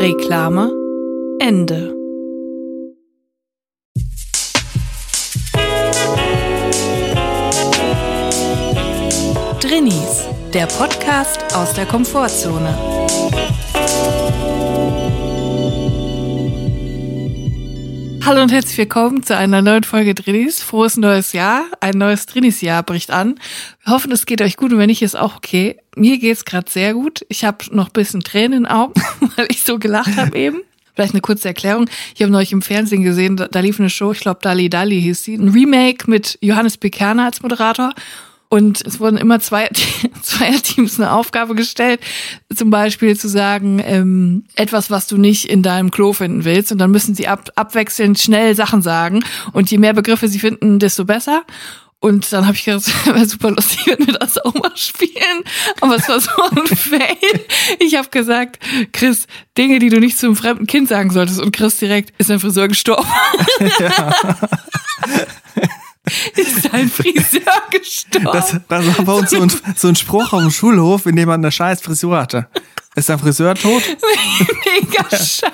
Reklame Ende. Drinnies, der Podcast aus der Komfortzone. Hallo und herzlich willkommen zu einer neuen Folge Drinnies. Frohes neues Jahr. Ein neues Drinnies-Jahr bricht an. Wir hoffen, es geht euch gut und wenn nicht, ist auch okay. Mir geht's gerade sehr gut. Ich habe noch bisschen Tränen in den Augen, weil ich so gelacht habe eben. Vielleicht eine kurze Erklärung. Ich habe neulich im Fernsehen gesehen, da, da lief eine Show, ich glaube Dali Dali hieß sie. Ein Remake mit Johannes Bekerner als Moderator. Und es wurden immer zwei, zwei Teams eine Aufgabe gestellt, zum Beispiel zu sagen, ähm, etwas, was du nicht in deinem Klo finden willst. Und dann müssen sie ab, abwechselnd schnell Sachen sagen. Und je mehr Begriffe sie finden, desto besser. Und dann habe ich gedacht, es wäre super lustig, wenn wir das auch mal spielen. Aber es war so ein Fail. Ich habe gesagt, Chris, Dinge, die du nicht zum fremden Kind sagen solltest. Und Chris direkt, ist dein Friseur gestorben? Ja. ist dein Friseur gestorben? Das, das war bei uns so ein, so ein Spruch auf dem Schulhof, in dem man eine scheiß Frisur hatte. Ist dein Friseur tot? Mega scheiße.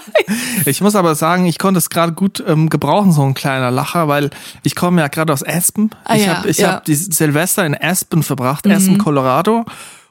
Ich muss aber sagen, ich konnte es gerade gut ähm, gebrauchen, so ein kleiner Lacher, weil ich komme ja gerade aus Aspen. Ah, ich ja, habe ja. hab die Silvester in Aspen verbracht, Mhm. Aspen, Colorado.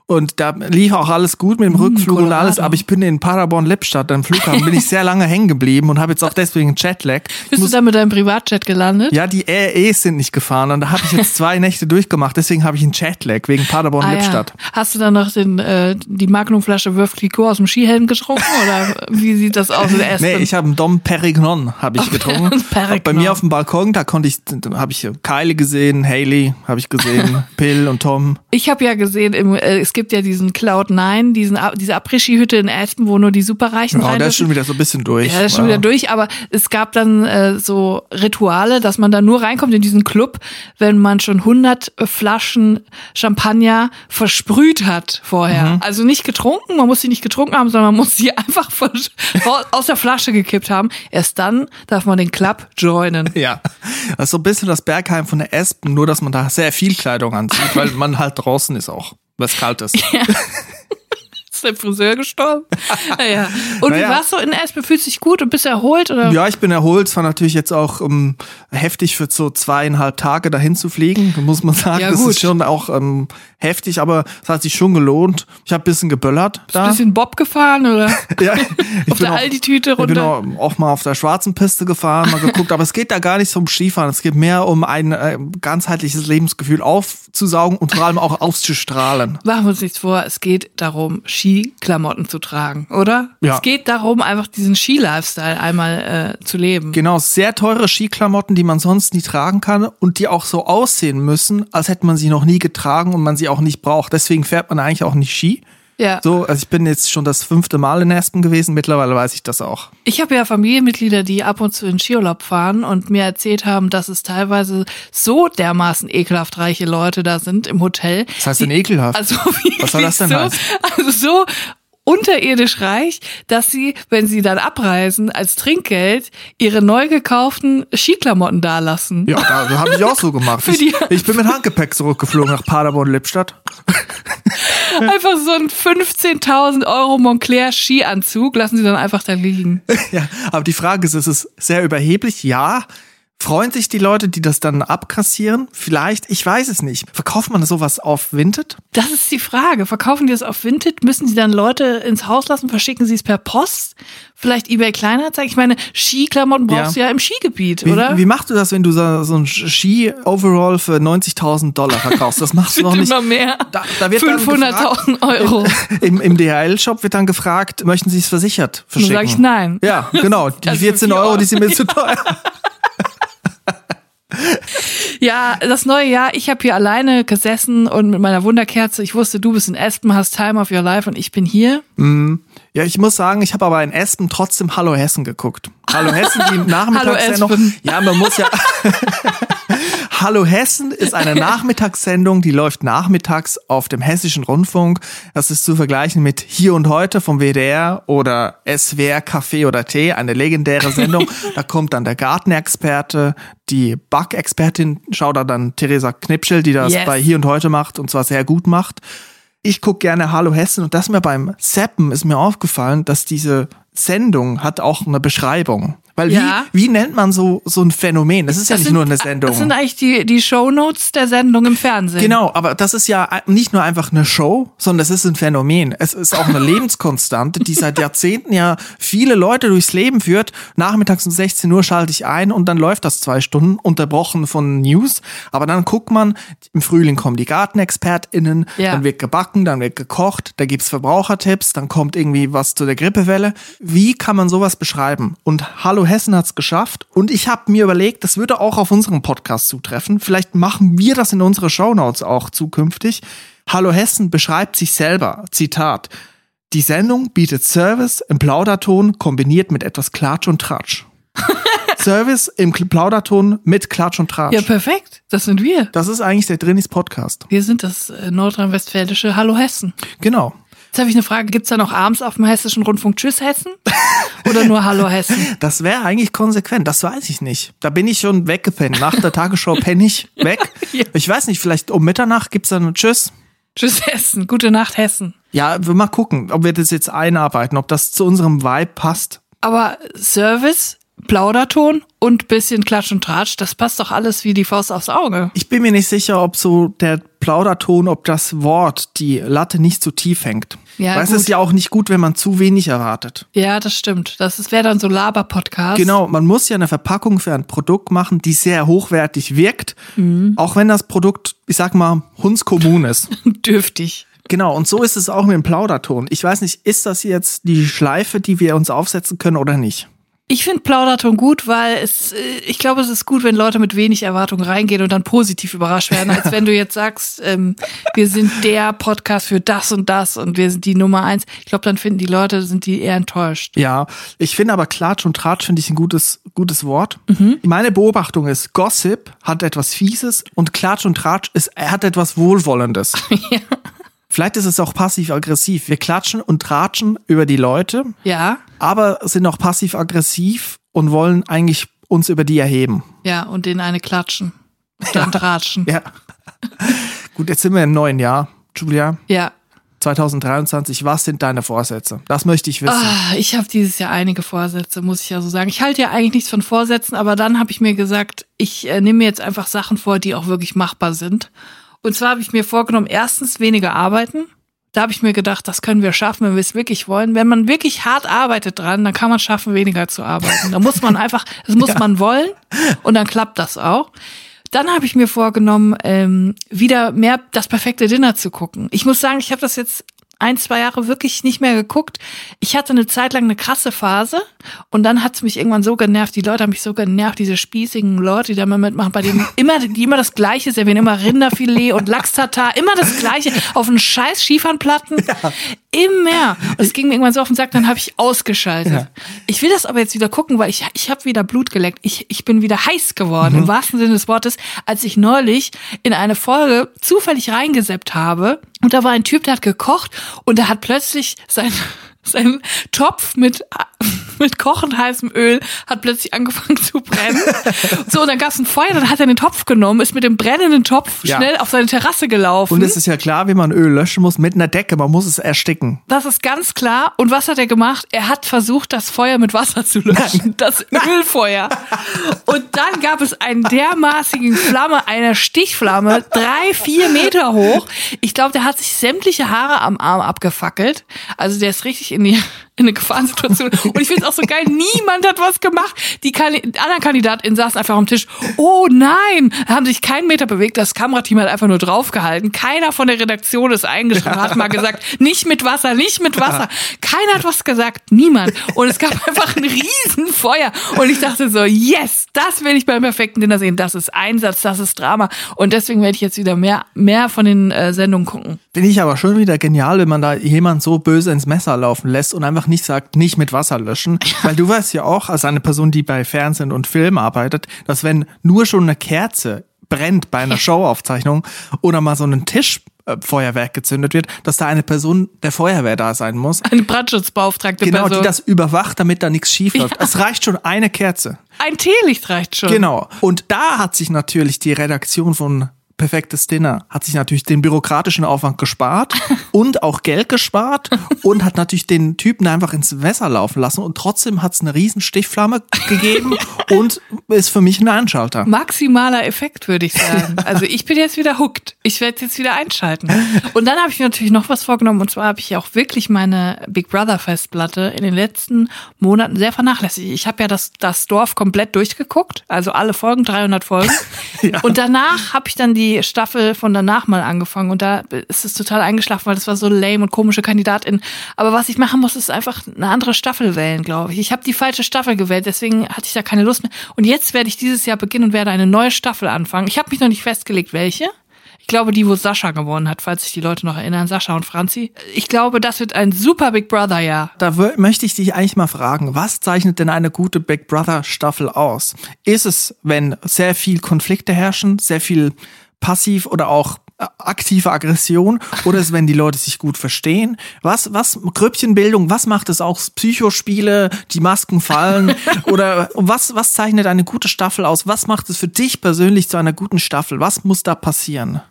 Und da lief auch alles gut mit dem Rückflug und Colorado. alles, aber ich bin in Paderborn-Lippstadt, am Flughafen, bin ich sehr lange hängen geblieben und habe jetzt auch deswegen einen Jetlag. Bist du da mit deinem Privatjet gelandet? ja, die REs sind nicht gefahren und da habe ich jetzt zwei Nächte durchgemacht, deswegen habe ich einen Jetlag wegen Ah, Paderborn-Lippstadt. ja. Hast du dann noch den, äh, die Magnumflasche Wurf Clicquot aus dem Skihelm getrunken oder wie sieht das aus in Aspen? Nee, ich habe einen Dom Perignon habe ich getrunken. Perignon. Bei mir auf dem Balkon, da konnte ich, habe ich Kylie gesehen, Haley habe ich gesehen, Pill und Tom. Ich habe ja gesehen, im, äh, es gibt ja diesen Cloud9, diesen, diese Après-Ski-Hütte in Aspen, wo nur die Superreichen Oh, rein der ist schon wieder so ein bisschen durch. Ja, das ist schon wieder durch, aber es gab dann äh, so Rituale, dass man da nur reinkommt in diesen Club, wenn man schon 100 Flaschen Champagner versprüht hat vorher. Also nicht getrunken, man muss sie nicht getrunken haben, sondern man muss sie einfach aus der Flasche gekippt haben. Erst dann darf man den Club joinen. Ja, das ist so ein bisschen das Bergheim von der Espen, nur dass man da sehr viel Kleidung anzieht, weil man halt draußen ist auch, weil es kalt ist. Der Friseur gestorben? ja. Und Naja. wie war's so in Espen? Fühlst du dich gut und bist erholt? Oder? Ja, ich bin erholt. Es war natürlich jetzt auch ähm, heftig für so zweieinhalb Tage dahin zu fliegen, muss man sagen. Ja, das gut. ist schon auch ähm, heftig, aber es hat sich schon gelohnt. Ich habe ein bisschen geböllert da. Ein bisschen Bob gefahren oder ja, ich auf der Aldi-Tüte Ich bin runter? auch, auch mal auf der schwarzen Piste gefahren, mal geguckt, aber es geht da gar nicht so um Skifahren. Es geht mehr um ein äh, ganzheitliches Lebensgefühl aufzusaugen und vor allem auch auszustrahlen. Machen wir uns nichts vor, es geht darum, Skiklamotten zu tragen, oder? Ja. Es geht darum, einfach diesen Ski-Lifestyle einmal äh, zu leben. Genau, sehr teure Skiklamotten, die man sonst nie tragen kann und die auch so aussehen müssen, als hätte man sie noch nie getragen und man sie auch nicht braucht. Deswegen fährt man eigentlich auch nicht Ski. Ja. So, also ich bin jetzt schon das fünfte Mal in Aspen gewesen, mittlerweile weiß ich das auch. Ich habe ja Familienmitglieder, die ab und zu in Skiurlaub fahren und mir erzählt haben, dass es teilweise so dermaßen ekelhaft reiche Leute da sind im Hotel. Das heißt denn ekelhaft? Also Was soll das denn so, heißen? Also so unterirdisch reich, dass sie, wenn sie dann abreisen, als Trinkgeld ihre neu gekauften Skiklamotten dalassen. Ja, da so habe ich auch so gemacht. Für Ich, ich bin mit Handgepäck zurückgeflogen nach Paderborn-Lippstadt. Einfach so ein 15.000 Euro Montclair Skianzug lassen sie dann einfach da liegen. Ja, aber die Frage ist, ist es sehr überheblich? Ja. Freuen sich die Leute, die das dann abkassieren? Vielleicht, ich weiß es nicht. Verkauft man sowas auf Vinted? Das ist die Frage. Verkaufen die es auf Vinted? Müssen sie dann Leute ins Haus lassen? Verschicken sie es per Post? Vielleicht eBay Kleinanzeigen? Ich meine, Skiklamotten brauchst Ja. du ja im Skigebiet, Wie, oder? wie machst du das, wenn du so, so ein Ski-Overall für 90.000 Dollar verkaufst? Das machst du doch nicht. immer mehr. Da, da wird dann 500.000 Euro. Im, im DHL-Shop wird dann gefragt, möchten Sie es versichert Dann verschicken? sage ich nein. Ja, genau. Die Also 14 vier Euro, die sind mir zu teuer. Ja, das neue Jahr, ich habe hier alleine gesessen und mit meiner Wunderkerze, ich wusste, du bist in Aspen, hast Time of Your Life und ich bin hier. Ja, ich muss sagen, ich habe aber in Espen trotzdem Hallo Hessen geguckt. Hallo Hessen, die Nachmittagssendung. Espen. ja, man muss ja. Hallo Hessen ist eine Nachmittagssendung, die läuft nachmittags auf dem Hessischen Rundfunk. Das ist zu vergleichen mit Hier und Heute vom WDR oder SWR Kaffee oder Tee, eine legendäre Sendung. da kommt dann der Gartenexperte, die Backexpertin, schau da dann Theresa Knipschel, die das Yes. bei Hier und Heute macht und zwar sehr gut macht. Ich guck gerne Hallo Hessen und das mir beim Zappen ist mir aufgefallen, dass diese Sendung hat auch eine Beschreibung. Weil Ja. wie, wie nennt man so, so ein Phänomen? Das ist ja Das nicht sind- nur eine Sendung. Das sind eigentlich die, die Shownotes der Sendung im Fernsehen. Genau, aber das ist ja nicht nur einfach eine Show, sondern es ist ein Phänomen. Es ist auch eine Lebenskonstante, die seit Jahrzehnten ja viele Leute durchs Leben führt. Nachmittags um 16 Uhr schalte ich ein und dann läuft das zwei Stunden, unterbrochen von News. Aber dann guckt man, im Frühling kommen die GartenexpertInnen, Ja. dann wird gebacken, dann wird gekocht, da gibt's Verbrauchertipps, dann kommt irgendwie was zu der Grippewelle. Wie kann man sowas beschreiben? Und Hallo Hessen hat's geschafft. Und ich habe mir überlegt, das würde auch auf unseren Podcast zutreffen. Vielleicht machen wir das in unsere Shownotes auch zukünftig. Hallo Hessen beschreibt sich selber. Zitat. Die Sendung bietet Service im Plauderton kombiniert mit etwas Klatsch und Tratsch. Service im Plauderton mit Klatsch und Tratsch. Ja, perfekt. Das sind wir. das ist eigentlich der Drinis Podcast. Wir sind das äh, nordrhein-westfälische Hallo Hessen. Genau. Jetzt habe ich eine Frage. Gibt's da noch abends auf dem Hessischen Rundfunk Tschüss Hessen? Oder nur Hallo Hessen? Das wäre eigentlich konsequent, das weiß ich nicht. Da bin ich schon weggepennt. Nach der Tagesschau penne ich weg. Ja. Ich weiß nicht, vielleicht um Mitternacht gibt's dann ein Tschüss. Tschüss Hessen. Gute Nacht Hessen. Ja, wir mal gucken, ob wir das jetzt einarbeiten, ob das zu unserem Vibe passt. Aber Service, Plauderton und bisschen Klatsch und Tratsch, das passt doch alles wie die Faust aufs Auge. Ich bin mir nicht sicher, ob so der Plauderton, ob das Wort die Latte nicht zu tief hängt. Ja, Weil es ist ja auch nicht gut, wenn man zu wenig erwartet. Ja, das stimmt. Das wäre dann so Laber-Podcast. Genau, man muss ja eine Verpackung für ein Produkt machen, die sehr hochwertig wirkt, auch wenn das Produkt, ich sag mal, hundskommun ist. Dürftig. Genau, und so ist es auch mit dem Plauderton. Ich weiß nicht, ist das jetzt die Schleife, die wir uns aufsetzen können oder nicht? Ich finde Plauderton gut, weil es, äh, ich glaube, es ist gut, wenn Leute mit wenig Erwartung reingehen und dann positiv überrascht werden, als wenn du jetzt sagst, ähm, wir sind der Podcast für das und das und wir sind die Nummer eins. Ich glaube, dann finden die Leute, sind die eher enttäuscht. Ja, ich finde aber Klatsch und Tratsch finde ich ein gutes, gutes Wort. Meine Beobachtung ist, Gossip hat etwas Fieses und Klatsch und Tratsch ist, er hat etwas Wohlwollendes. Vielleicht ist es auch passiv-aggressiv. Wir klatschen und tratschen über die Leute, Ja, aber sind auch passiv-aggressiv und wollen eigentlich uns über die erheben. ja, und den eine klatschen. Dann tratschen. Ja. Gut, jetzt sind wir im neuen Jahr. Julia, Ja. 2023, was sind deine Vorsätze? Das möchte ich wissen. Ah, ich habe dieses Jahr einige Vorsätze, muss ich ja so sagen. Ich halte ja eigentlich nichts von Vorsätzen, aber dann habe ich mir gesagt, ich äh, nehme mir jetzt einfach Sachen vor, die auch wirklich machbar sind. Und zwar habe ich mir vorgenommen, erstens weniger arbeiten. Da habe ich mir gedacht, das können wir schaffen, wenn wir es wirklich wollen. Wenn man wirklich hart arbeitet dran, dann kann man schaffen, weniger zu arbeiten. Da muss man einfach, das muss man wollen und dann klappt das auch. Dann habe ich mir vorgenommen, ähm, wieder mehr das perfekte Dinner zu gucken. Ich muss sagen, ich habe das jetzt ein, zwei Jahre wirklich nicht mehr geguckt. Ich hatte eine Zeit lang eine krasse Phase und dann hat's mich irgendwann so genervt. Die Leute haben mich so genervt, diese spießigen Leute, die da mal mitmachen, bei denen immer, die immer das Gleiche servieren, immer Rinderfilet und Lachs-Tatar, immer das Gleiche auf einen scheiß Schiefernplatten. Immer. Und es ging mir irgendwann so auf den Sack, dann habe ich ausgeschaltet. Ja. Ich will das aber jetzt wieder gucken, weil ich, ich habe wieder Blut geleckt. Ich, ich bin wieder heiß geworden, im wahrsten Sinne des Wortes, als ich neulich in eine Folge zufällig reingeseppt habe. Und da war ein Typ, der hat gekocht und der hat plötzlich sein, seinen Topf mit, mit kochend heißem Öl, hat plötzlich angefangen zu brennen. so, und dann gab es ein Feuer, dann hat er den Topf genommen, ist mit dem brennenden Topf Ja. schnell auf seine Terrasse gelaufen. Und es ist ja klar, wie man Öl löschen muss, mit einer Decke. Man muss es ersticken. Das ist ganz klar. Und was hat er gemacht? Er hat versucht, das Feuer mit Wasser zu löschen. Das Ölfeuer. Und dann gab es einen dermaßigen Flamme, eine Stichflamme, drei, vier Meter hoch. Ich glaube, der hat sich sämtliche Haare am Arm abgefackelt. Also der ist richtig in die in eine Gefahrensituation. Und ich finde es auch so geil, niemand hat was gemacht. Die, anderen KandidatInnen saßen einfach am Tisch. Oh nein, haben sich keinen Meter bewegt. Das Kamerateam hat einfach nur draufgehalten. Keiner von der Redaktion ist eingeschrieben, hat mal gesagt, nicht mit Wasser, nicht mit Wasser. Keiner hat was gesagt, niemand. Und es gab einfach ein Riesenfeuer. Und ich dachte so, yes, das will ich beim perfekten Dinner sehen. Das ist Einsatz, das ist Drama. Und deswegen werde ich jetzt wieder mehr, mehr von den äh, Sendungen gucken. Finde ich aber schon wieder genial, wenn man da jemand so böse ins Messer laufen lässt und einfach nicht sagt, nicht mit Wasser löschen. Weil du weißt ja auch, als eine Person, die bei Fernsehen und Film arbeitet, dass wenn nur schon eine Kerze brennt bei einer Showaufzeichnung oder mal so ein Tischfeuerwerk gezündet wird, dass da eine Person der Feuerwehr da sein muss. Eine Brandschutzbeauftragte Genau, Person. die das überwacht, damit da nichts schief läuft. Es reicht schon eine Kerze. Ein Teelicht reicht schon. Genau. Und da hat sich natürlich die Redaktion von Perfektes Dinner hat sich natürlich den bürokratischen Aufwand gespart und auch Geld gespart und hat natürlich den Typen einfach ins Messer laufen lassen und trotzdem hat es eine riesen Stichflamme gegeben und ist für mich ein Einschalter. Maximaler Effekt, würde ich sagen. Also ich bin jetzt wieder hooked. Ich werde jetzt wieder einschalten. Und dann habe ich mir natürlich noch was vorgenommen. Und zwar habe ich auch wirklich meine Big Brother Festplatte in den letzten Monaten sehr vernachlässigt. Ich habe ja das, das Dorf komplett durchgeguckt. Also alle Folgen, 300 Folgen. Und danach habe ich dann die Staffel von danach mal angefangen. Und da ist es total eingeschlafen, weil das war so lame und komische Kandidatin. Aber was ich machen muss, ist einfach eine andere Staffel wählen, glaube ich. Ich habe die falsche Staffel gewählt, deswegen hatte ich da keine Lust mehr. Und jetzt werde ich dieses Jahr beginnen und werde eine neue Staffel anfangen. Ich habe mich noch nicht festgelegt, welche. Ich glaube, die, wo Sascha gewonnen hat, falls sich die Leute noch erinnern, Sascha und Franzi. Ich glaube, das wird ein super Big Brother Jahr. Da möchte ich dich eigentlich mal fragen, was zeichnet denn eine gute Big Brother Staffel aus? Ist es, wenn sehr viel Konflikte herrschen, sehr viel passiv oder auch äh, aktive Aggression oder ist, wenn die Leute sich gut verstehen? Was, was, Grüppchenbildung, was macht es auch? Psychospiele, die Masken fallen oder was, was zeichnet eine gute Staffel aus? Was macht es für dich persönlich zu einer guten Staffel? Was muss da passieren?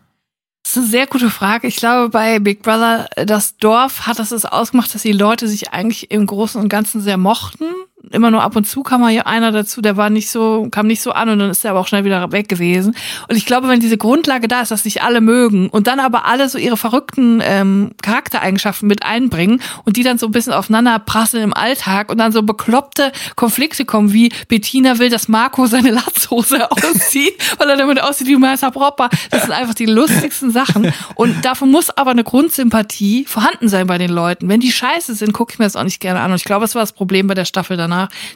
Das ist eine sehr gute Frage. Ich glaube, bei Big Brother, das Dorf hat es es ausgemacht, dass die Leute sich eigentlich im Großen und Ganzen sehr mochten. Immer nur ab und zu kam mal hier einer dazu, der war nicht so, kam nicht so an und dann ist er aber auch schnell wieder weg gewesen. Und ich glaube, wenn diese Grundlage da ist, dass sich alle mögen und dann aber alle so ihre verrückten ähm, Charaktereigenschaften mit einbringen und die dann so ein bisschen aufeinander prasseln im Alltag und dann so bekloppte Konflikte kommen, wie Bettina will, dass Marco seine Latzhose auszieht, weil er damit aussieht wie Meister Propper. Das sind einfach die lustigsten Sachen. Und dafür muss aber eine Grundsympathie vorhanden sein bei den Leuten. Wenn die scheiße sind, gucke ich mir das auch nicht gerne an. Und ich glaube, das war das Problem bei der Staffel danach.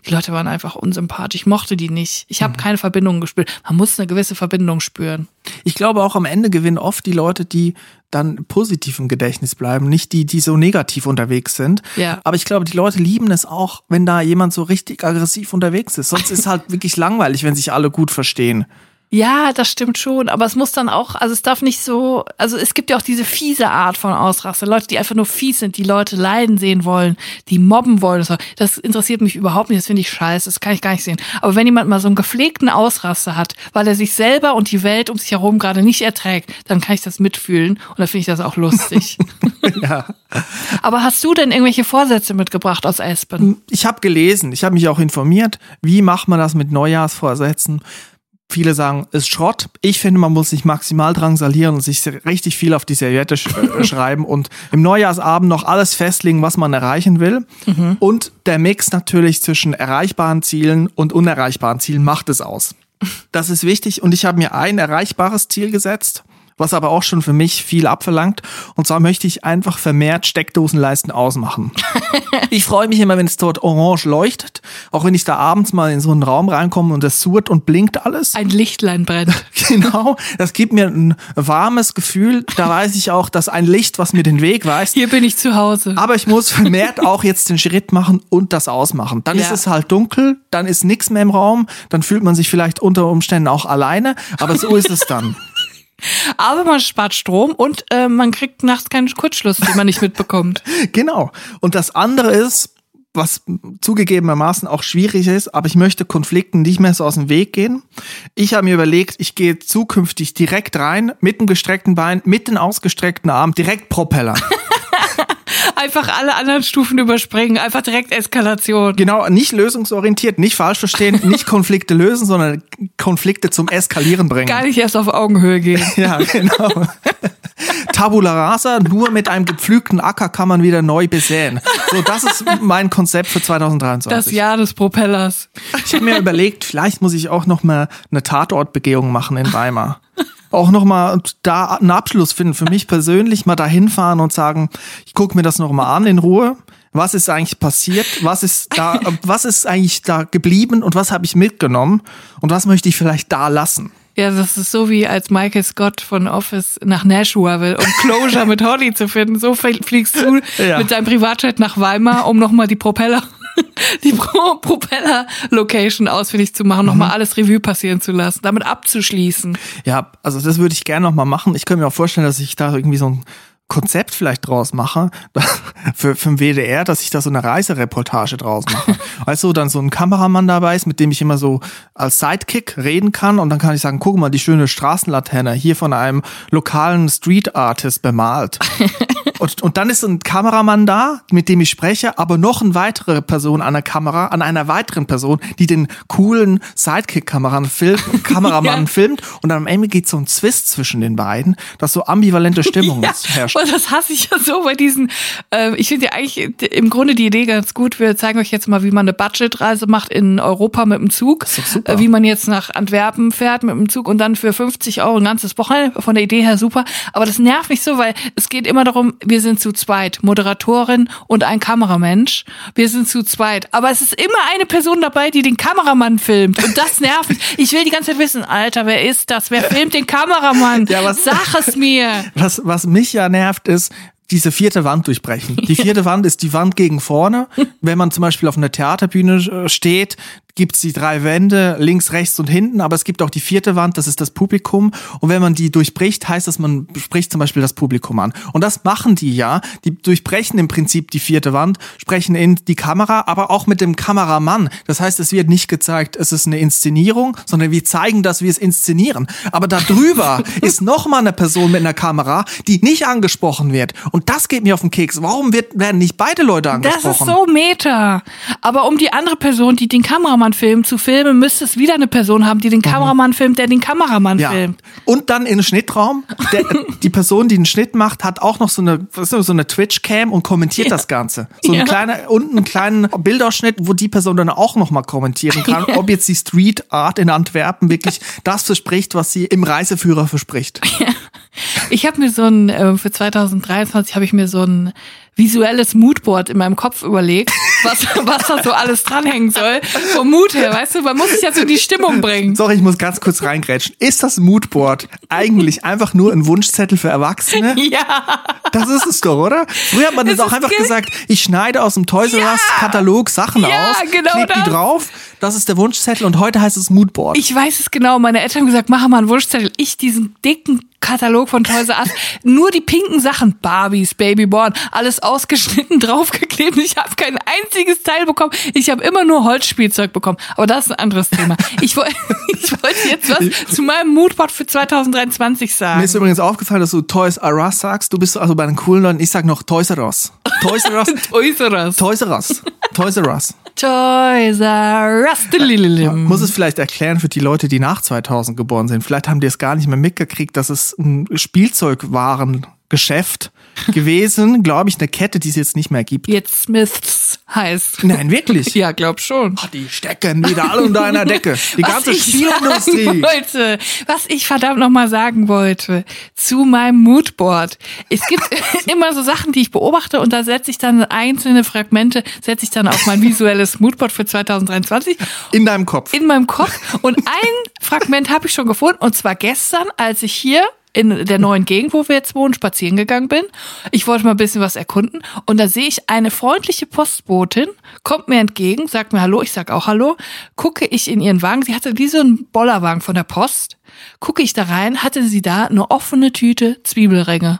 Die Leute waren einfach unsympathisch. Ich mochte die nicht. Ich habe keine Verbindung gespürt. Man muss eine gewisse Verbindung spüren. Ich glaube auch am Ende gewinnen oft die Leute, die dann positiv im Gedächtnis bleiben, nicht die, die so negativ unterwegs sind. Ja. Aber ich glaube, die Leute lieben es auch, wenn da jemand so richtig aggressiv unterwegs ist. Sonst ist es halt wirklich langweilig, wenn sich alle gut verstehen. Ja, das stimmt schon, aber es muss dann auch, also es darf nicht so, also es gibt ja auch diese fiese Art von Ausraster, Leute, die einfach nur fies sind, die Leute leiden sehen wollen, die mobben wollen. Das- Das interessiert mich überhaupt nicht, das finde ich scheiße, das kann ich gar nicht sehen. Aber wenn jemand mal so einen gepflegten Ausraster hat, weil er sich selber und die Welt um sich herum gerade nicht erträgt, dann kann ich das mitfühlen und dann finde ich das auch lustig. Ja. aber hast du denn irgendwelche Vorsätze mitgebracht aus Aspen? Ich habe gelesen, ich habe mich auch informiert, wie macht man das mit Neujahrsvorsätzen. Viele sagen, ist Schrott. Ich finde, man muss sich maximal drangsalieren und sich richtig viel auf die Serviette sch äh, schreiben und im Neujahrsabend noch alles festlegen, was man erreichen will. Und der Mix natürlich zwischen erreichbaren Zielen und unerreichbaren Zielen macht es aus. Das ist wichtig und ich habe mir ein erreichbares Ziel gesetzt, was aber auch schon für mich viel abverlangt. Und zwar möchte ich einfach vermehrt Steckdosenleisten ausmachen. Ich freue mich immer, wenn es dort orange leuchtet, auch wenn ich da abends mal in so einen Raum reinkomme und es surrt und blinkt alles. Ein Lichtlein brennt. Genau, das gibt mir ein warmes Gefühl. Da weiß ich auch, dass ein Licht, was mir den Weg weist. Hier bin ich zu Hause. Aber ich muss vermehrt auch jetzt den Schritt machen und das ausmachen. Dann ist Ja. es halt dunkel, dann ist nichts mehr im Raum, dann fühlt man sich vielleicht unter Umständen auch alleine, aber so ist es dann. Aber man spart Strom und äh, man kriegt nachts keinen Kurzschluss, den man nicht mitbekommt. Genau. Und das andere ist, was zugegebenermaßen auch schwierig ist, aber ich möchte Konflikten nicht mehr so aus dem Weg gehen. Ich habe mir überlegt, ich gehe zukünftig direkt rein, mit dem gestreckten Bein, mit den ausgestreckten Arm, direkt Propeller. Einfach alle anderen Stufen überspringen, einfach direkt Eskalation. Genau, nicht lösungsorientiert, nicht falsch verstehen, nicht Konflikte lösen, sondern Konflikte zum Eskalieren bringen. Gar nicht erst auf Augenhöhe gehen. Ja, genau. Tabula rasa, nur mit einem gepflügten Acker kann man wieder neu besäen. So, das ist mein Konzept für 2023. Das Jahr des Propellers. Ich habe mir überlegt, vielleicht muss ich auch noch mal eine Tatortbegehung machen in Weimar. Auch noch mal da einen Abschluss finden für mich persönlich, mal da hinfahren und sagen, ich gucke mir das noch mal an in Ruhe. Was ist eigentlich passiert? Was ist da, was ist eigentlich da geblieben und was habe ich mitgenommen und was möchte ich vielleicht da lassen? Ja, das ist so wie als Michael Scott von Office nach Nashua will, um Closure mit Holly zu finden. So fliegst du Ja. mit deinem Privatjet nach Weimar, um nochmal die Propeller, die Pro Propeller-Location ausfindig zu machen, nochmal alles Revue passieren zu lassen, damit abzuschließen. Ja, also das würde ich gerne noch mal machen. Ich könnte mir auch vorstellen, dass ich da irgendwie so ein Konzept vielleicht draus mache für, für den WDR, dass ich da so eine Reisereportage draus mache. weißt du, dann so ein Kameramann dabei ist, mit dem ich immer so als Sidekick reden kann und dann kann ich sagen, guck mal, die schöne Straßenlaterne hier von einem lokalen Street Artist bemalt. Und, und dann ist ein Kameramann da, mit dem ich spreche, aber noch eine weitere Person an der Kamera, an einer weiteren Person, die den coolen Sidekick-Kameramann filmt, Kameramann Ja. filmt. Und dann am Ende geht so ein Zwist zwischen den beiden, dass so ambivalente Stimmung Ja, herrscht. und das hasse ich ja so bei diesen, äh, ich finde ja eigentlich im Grunde die Idee ganz gut. Wir zeigen euch jetzt mal, wie man eine Budgetreise macht in Europa mit dem Zug. ist doch super. Äh, wie man jetzt nach Antwerpen fährt mit dem Zug und dann für 50 Euro ein ganzes Wochenende. Von der Idee her super. Aber das nervt mich so, weil es geht immer darum, wir sind zu zweit. Moderatorin und ein Kameramensch. Wir sind zu zweit. Aber es ist immer eine Person dabei, die den Kameramann filmt. Und das nervt. Ich will die ganze Zeit wissen, Alter, wer ist das? Wer filmt den Kameramann? Ja, was- Sag es mir. Was, was mich ja nervt, ist, diese vierte Wand durchbrechen. Die vierte Wand ist die Wand gegen vorne. Wenn man zum Beispiel auf einer Theaterbühne äh, steht, gibt's die drei Wände, links, rechts und hinten, aber es gibt auch die vierte Wand, das ist das Publikum. Und wenn man die durchbricht, heißt das, man spricht zum Beispiel das Publikum an. Und das machen die ja. Die durchbrechen im Prinzip die vierte Wand, sprechen in die Kamera, aber auch mit dem Kameramann. Das heißt, es wird nicht gezeigt, es ist eine Inszenierung, sondern wir zeigen, dass wir es inszenieren. Aber da drüber ist noch mal eine Person mit einer Kamera, die nicht angesprochen wird. Und das geht mir auf den Keks. Warum wird, werden nicht beide Leute Das angesprochen? ist so meta. Aber um die andere Person, die den Kameramann filmt, zu filmen, müsste es wieder eine Person haben, die den Kameramann filmt, der den Kameramann Mhm. Ja. filmt. Und dann in den Schnittraum. Der, die Person, die den Schnitt macht, hat auch noch so eine, so eine Twitch-Cam und kommentiert das Ganze. So ein Ja. kleiner, unten einen kleinen Bildausschnitt, wo die Person dann auch noch mal kommentieren kann, ob jetzt die Street Art in Antwerpen wirklich das verspricht, was sie im Reiseführer verspricht. Ich habe mir so ein, äh, für 2023 habe ich mir so ein visuelles Moodboard in meinem Kopf überlegt, was, was da so alles dranhängen soll. Vom Mut her, weißt du, man muss sich ja so in die Stimmung bringen. Sorry, ich muss ganz kurz reingrätschen. Ist das Moodboard eigentlich einfach nur ein Wunschzettel für Erwachsene? Ja, Das ist es doch, oder? Früher hat man das auch einfach ge- gesagt, ich schneide aus dem Toys R Us Katalog Sachen Ja, aus, genau klebe die drauf, das ist der Wunschzettel und heute heißt es Moodboard. ich weiß es genau. Meine Eltern haben gesagt, mach mal einen Wunschzettel. Ich diesen dicken Katalog von Toys R Us, nur die pinken Sachen, Barbies, Babyborn, alles ausgeschnitten, draufgeklebt. Ich habe kein einziges Teil bekommen. Ich habe immer nur Holzspielzeug bekommen. Aber das ist ein anderes Thema. Ich wollte ich wollte jetzt was zu meinem Moodboard für 2023 Mir sagen. ist übrigens aufgefallen, dass du Toys R Us sagst. Du bist also bei den coolen Leuten. Ich sag noch Toys R Us. Toys R Us. Toys R Us. Toys R Us. Toys R Us. Toys R Us. Muss es vielleicht erklären für die Leute, die nach 2000 geboren sind. Vielleicht haben die es gar nicht mehr mitgekriegt, dass es ein Spielzeugwarengeschäft gewesen, glaube ich, eine Kette, die es jetzt nicht mehr gibt. Jetzt Smiths heißt. Nein, wirklich. Ja, glaub schon. Oh, die stecken wieder alle unter einer Decke. Die ganze ich Spielindustrie. wollte, was ich verdammt noch mal sagen wollte zu meinem Moodboard. Es gibt immer so Sachen, die ich beobachte und da setze ich dann einzelne Fragmente, setze ich dann auf mein visuelles Moodboard für 2023 In deinem Kopf. in meinem Kopf und ein Fragment habe ich schon gefunden und zwar gestern, als ich hier in der neuen Gegend, wo wir jetzt wohnen, spazieren gegangen bin. Ich wollte mal ein bisschen was erkunden. Und da sehe ich eine freundliche Postbotin, kommt mir entgegen, sagt mir Hallo, ich sag auch Hallo, gucke ich in ihren Wagen, sie hatte wie so einen Bollerwagen von der Post, gucke ich da rein, hatte sie da eine offene Tüte Zwiebelringe.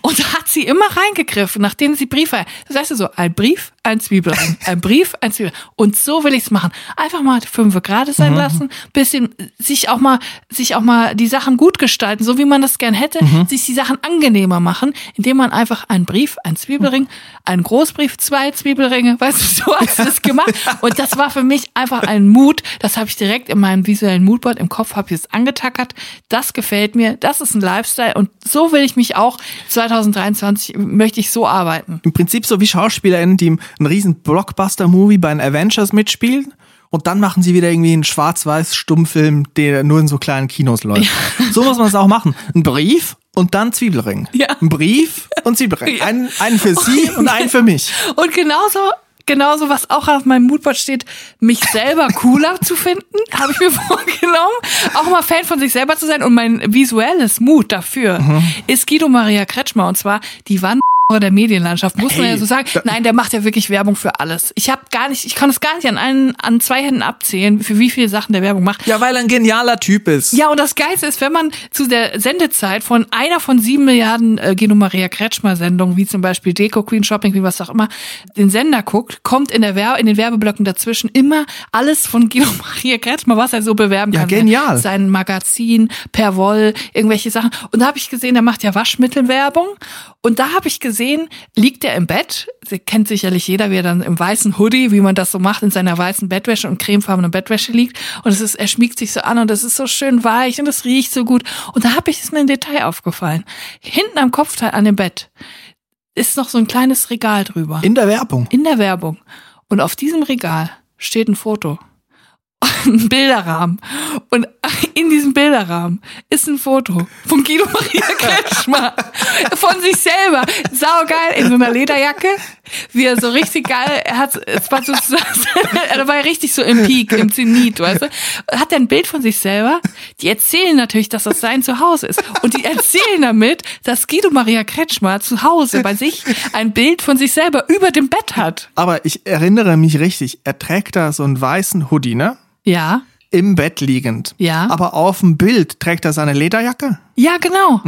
Und da hat sie immer reingegriffen, nachdem sie Briefe, das heißt so, ein Brief, ein Zwiebelring. Ein Brief, ein Zwiebelring. Und so will ich's machen. Einfach mal fünf gerade sein Mhm. lassen, bisschen sich auch mal, sich auch mal die Sachen gut gestalten, so wie man das gern hätte, Mhm. sich die Sachen angenehmer machen, indem man einfach einen Brief, einen Zwiebelring, einen Großbrief, zwei Zwiebelringe, weißt du, so hast du das gemacht. Und das war für mich einfach ein Mut. Das habe ich direkt in meinem visuellen Moodboard im Kopf, habe ich es angetackert. Das gefällt mir. Das ist ein Lifestyle. Und so will ich mich auch 2023 möchte ich so arbeiten. Im Prinzip so wie SchauspielerInnen, die einen riesen Blockbuster-Movie bei den Avengers mitspielen. Und dann machen sie wieder irgendwie einen schwarz-weiß Stummfilm, der nur in so kleinen Kinos läuft. So muss man es auch machen. Ein Brief und dann Zwiebelring. Ja. Ein Brief und Zwiebelring. Ja. Einen, einen für sie und einen für mich. Und genauso, genauso was auch auf meinem Moodboard steht, mich selber cooler zu finden, habe ich mir vorgenommen. Auch mal Fan von sich selber zu sein. Und mein visuelles Mut dafür ist Guido Maria Kretschmer. Und zwar die Wand der Medienlandschaft, muss man Hey, ja so sagen. Nein, der macht ja wirklich Werbung für alles. Ich habe gar nicht, ich kann es gar nicht an einen, an zwei Händen abzählen, für wie viele Sachen der Werbung macht. Ja, weil er ein genialer Typ ist. Ja, und das Geilste ist, wenn man zu der Sendezeit von einer von sieben Milliarden äh, Geno Maria Kretschmer Sendungen, wie zum Beispiel Deko Queen Shopping, wie was auch immer, den Sender guckt, kommt in der Wer in den Werbeblöcken dazwischen immer alles von Geno Maria Kretschmer, was er so bewerben Ja, kann. genial. Sein Magazin, per Woll, irgendwelche Sachen. Und da habe ich gesehen, er macht ja Waschmittelwerbung. Und da habe ich gesehen, liegt er im Bett, Sie kennt sicherlich jeder, wie er dann im weißen Hoodie, wie man das so macht, in seiner weißen Bettwäsche und cremefarbenen Bettwäsche liegt. Und es ist, er schmiegt sich so an und es ist so schön weich und es riecht so gut. Und da habe ich es mir im Detail aufgefallen. Hinten am Kopfteil an dem Bett ist noch so ein kleines Regal drüber. In der Werbung. In der Werbung. Und auf diesem Regal steht ein Foto. Ein Bilderrahmen. Und in diesem Bilderrahmen ist ein Foto von Guido Maria Kretschmer. Von sich selber. Saugeil in so einer Lederjacke. Wie er so richtig geil, er hat, es war so, er war ja richtig so im Peak, im Zenit, weißt du. Hat er ein Bild von sich selber. Die erzählen natürlich, dass das sein Zuhause ist. Und die erzählen damit, dass Guido Maria Kretschmer zu Hause bei sich ein Bild von sich selber über dem Bett hat. Aber ich erinnere mich richtig, er trägt da so einen weißen Hoodie, ne? Ja. Im Bett liegend. Ja. Aber auf dem Bild trägt er seine Lederjacke. Ja, genau.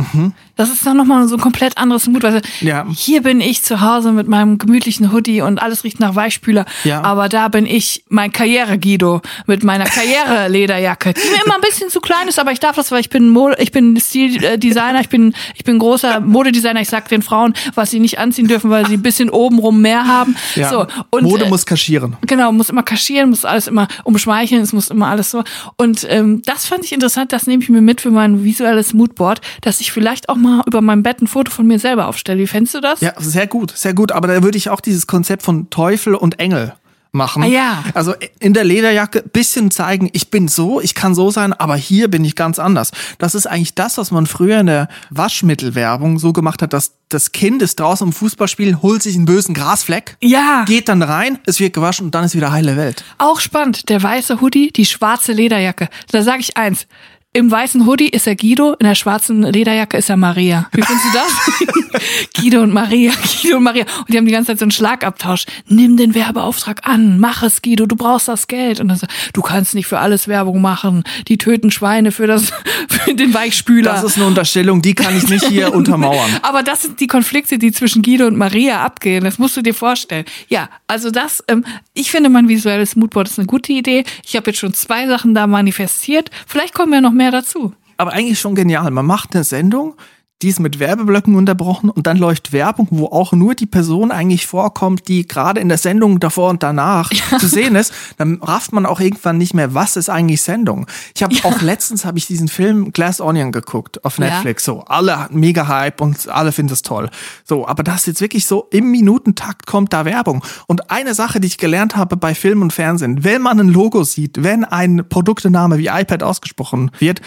Das ist dann nochmal so ein komplett anderes Mut. Weil Ja. Hier bin ich zu Hause mit meinem gemütlichen Hoodie und alles riecht nach Weichspüler. Ja. Aber da bin ich mein Karriere-Guido mit meiner Karriere-Lederjacke, die mir immer ein bisschen zu klein ist, aber ich darf das, weil ich bin Mode, ich bin Stildesigner, ich bin, ich bin großer Modedesigner. Ich sag den Frauen, was sie nicht anziehen dürfen, weil sie ein bisschen obenrum mehr haben. Ja. So. Und, Mode äh, muss kaschieren. Genau, muss immer kaschieren, muss alles immer umschmeicheln, es muss immer alles so. Und ähm, das fand ich interessant, das nehme ich mir mit für mein visuelles Moodboard, dass ich vielleicht auch mal über meinem Bett ein Foto von mir selber aufstelle. Wie fändest du das? Ja, sehr gut, sehr gut. Aber da würde ich auch dieses Konzept von Teufel und Engel machen. Ah, ja. Also in der Lederjacke bisschen zeigen, ich bin so, ich kann so sein, aber hier bin ich ganz anders. Das ist eigentlich das, was man früher in der Waschmittelwerbung so gemacht hat, dass das Kind ist draußen im Fußballspiel, holt sich einen bösen Grasfleck, Ja, geht dann rein, es wird gewaschen und dann ist wieder heile Welt. auch spannend. Der weiße Hoodie, die schwarze Lederjacke. Da sage ich eins. Im weißen Hoodie ist er Guido, in der schwarzen Lederjacke ist er Maria. Wie findest du das? Guido und Maria, Guido und Maria. Und die haben die ganze Zeit so einen Schlagabtausch. Nimm den Werbeauftrag an, mach es, Guido, du brauchst das Geld. Und dann so, du kannst nicht für alles Werbung machen. Die töten Schweine für das, für den Weichspüler. Das ist eine Unterstellung, die kann ich nicht hier untermauern. Aber das sind die Konflikte, die zwischen Guido und Maria abgehen. Das musst du dir vorstellen. Ja, also das, ähm, ich finde, mein visuelles Moodboard ist eine gute Idee. Ich habe jetzt schon zwei Sachen da manifestiert. Vielleicht kommen ja noch mehr dazu. aber eigentlich schon genial. Man macht eine Sendung, die ist mit Werbeblöcken unterbrochen und dann läuft Werbung, wo auch nur die Person eigentlich vorkommt, die gerade in der Sendung davor und danach zu sehen ist. Dann rafft man auch irgendwann nicht mehr, was ist eigentlich Sendung. Ich habe auch letztens habe ich diesen Film Glass Onion geguckt auf Ja. Netflix. So alle mega Hype und alle finden es toll. So, aber das jetzt wirklich so im Minutentakt kommt da Werbung. Und eine Sache, die ich gelernt habe bei Film und Fernsehen, wenn man ein Logo sieht, wenn ein Produktename wie iPad ausgesprochen wird,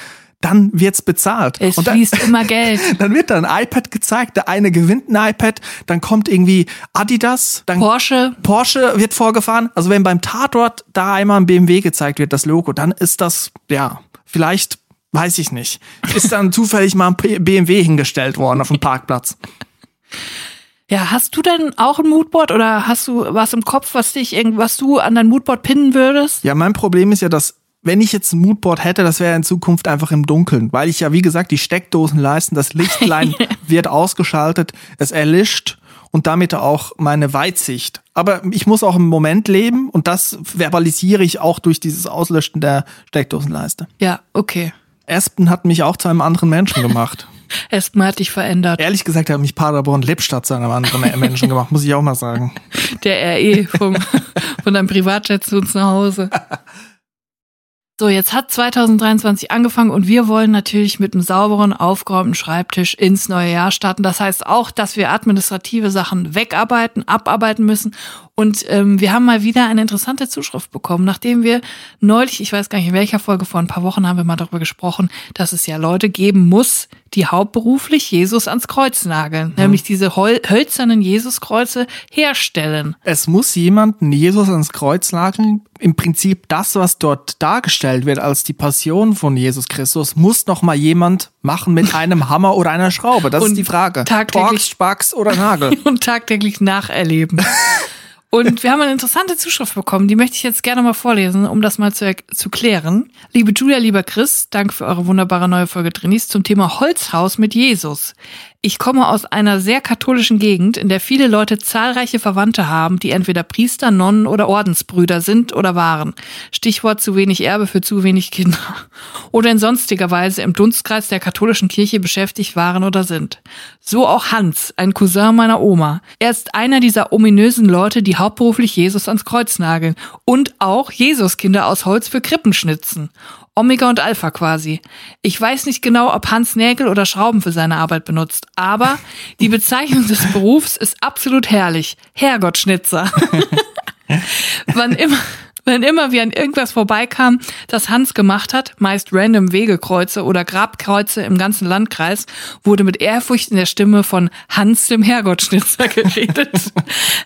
dann wird's bezahlt. Es und dann, fließt immer Geld. dann wird da ein iPad gezeigt, der eine gewinnt ein iPad, dann kommt irgendwie Adidas, dann Porsche. Porsche wird vorgefahren. Also wenn beim Tatort da einmal ein BMW gezeigt wird, das Logo, dann ist das, ja, vielleicht, weiß ich nicht, ist dann zufällig mal ein BMW hingestellt worden auf dem Parkplatz. Ja, hast du denn auch ein Moodboard oder hast du was im Kopf, was dich irgendwas du an dein Moodboard pinnen würdest? Ja, mein Problem ist ja, dass wenn ich jetzt ein Moodboard hätte, das wäre in Zukunft einfach im Dunkeln, weil ich ja, wie gesagt, die Steckdosen leisten, das Lichtlein wird ausgeschaltet, es erlischt und damit auch meine Weitsicht. Aber ich muss auch im Moment leben und das verbalisiere ich auch durch dieses Auslöschen der Steckdosenleiste. Ja, okay. Espen hat mich auch zu einem anderen Menschen gemacht. Espen hat dich verändert. Ehrlich gesagt hat mich Paderborn Lippstadt zu einem anderen Menschen gemacht, muss ich auch mal sagen. Der RE vom, von deinem Privatjet zu uns nach Hause. So, jetzt hat 2023 angefangen und wir wollen natürlich mit einem sauberen, aufgeräumten Schreibtisch ins neue Jahr starten. Das heißt auch, dass wir administrative Sachen wegarbeiten, abarbeiten müssen. Und ähm, wir haben mal wieder eine interessante Zuschrift bekommen, nachdem wir neulich, ich weiß gar nicht in welcher Folge, vor ein paar Wochen haben wir mal darüber gesprochen, dass es ja Leute geben muss, die hauptberuflich Jesus ans Kreuz nageln, mhm. nämlich diese hol hölzernen Jesuskreuze herstellen. Es muss jemanden Jesus ans Kreuz nageln. Im Prinzip das, was dort dargestellt wird als die Passion von Jesus Christus, muss noch mal jemand machen mit einem Hammer oder einer Schraube. Das Und ist die Frage. Tagtäglich Torx, Spax oder Nagel. und tagtäglich nacherleben. Und wir haben eine interessante Zuschrift bekommen, die möchte ich jetzt gerne mal vorlesen, um das mal zu, zu klären. Liebe Julia, lieber Chris, danke für eure wunderbare neue Folge Drinis zum Thema Holzhaus mit Jesus. Ich komme aus einer sehr katholischen Gegend, in der viele Leute zahlreiche Verwandte haben, die entweder Priester, Nonnen oder Ordensbrüder sind oder waren. Stichwort zu wenig Erbe für zu wenig Kinder. Oder in sonstiger Weise im Dunstkreis der katholischen Kirche beschäftigt waren oder sind. So auch Hans, ein Cousin meiner Oma. Er ist einer dieser ominösen Leute, die hauptberuflich Jesus ans Kreuz nageln und auch Jesuskinder aus Holz für Krippen schnitzen. Omega und Alpha quasi. Ich weiß nicht genau, ob Hans Nägel oder Schrauben für seine Arbeit benutzt, aber die Bezeichnung des Berufs ist absolut herrlich. Herrgottschnitzer. Wann immer, wenn immer wir an irgendwas vorbeikamen, das Hans gemacht hat, meist random Wegekreuze oder Grabkreuze im ganzen Landkreis, wurde mit Ehrfurcht in der Stimme von Hans dem Herrgottschnitzer geredet.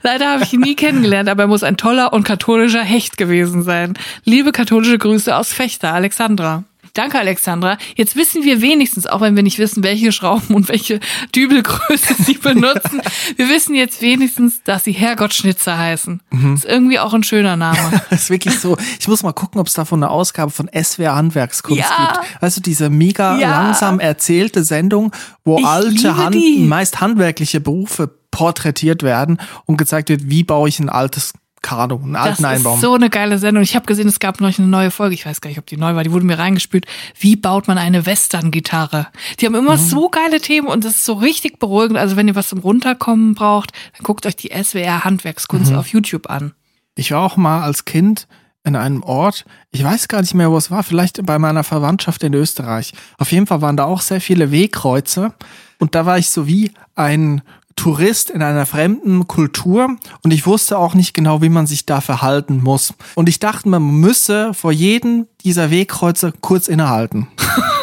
Leider habe ich ihn nie kennengelernt, aber er muss ein toller und katholischer Hecht gewesen sein. Liebe katholische Grüße aus Fechter, Alexandra. Danke, Alexandra. Jetzt wissen wir wenigstens, auch wenn wir nicht wissen, welche Schrauben und welche Dübelgröße sie benutzen, wir wissen jetzt wenigstens, dass sie Herrgottschnitzer heißen. Mhm. Ist irgendwie auch ein schöner Name. das ist wirklich so. Ich muss mal gucken, ob es davon eine Ausgabe von SWR Handwerkskunst ja. gibt. Weißt du, diese mega ja. langsam erzählte Sendung, wo ich alte, Hand, meist handwerkliche Berufe porträtiert werden und gezeigt wird, wie baue ich ein altes Kado, einen alten das Einbaum. Das ist so eine geile Sendung. Ich habe gesehen, es gab noch eine neue Folge. Ich weiß gar nicht, ob die neu war. Die wurde mir reingespült. Wie baut man eine Western-Gitarre? Die haben immer mhm. so geile Themen und das ist so richtig beruhigend. Also wenn ihr was zum Runterkommen braucht, dann guckt euch die SWR Handwerkskunst mhm. auf YouTube an. Ich war auch mal als Kind in einem Ort, ich weiß gar nicht mehr, wo es war, vielleicht bei meiner Verwandtschaft in Österreich. Auf jeden Fall waren da auch sehr viele Wegkreuze und da war ich so wie ein Tourist in einer fremden Kultur und ich wusste auch nicht genau, wie man sich da verhalten muss. Und ich dachte, man müsse vor jedem dieser Wegkreuze kurz innehalten.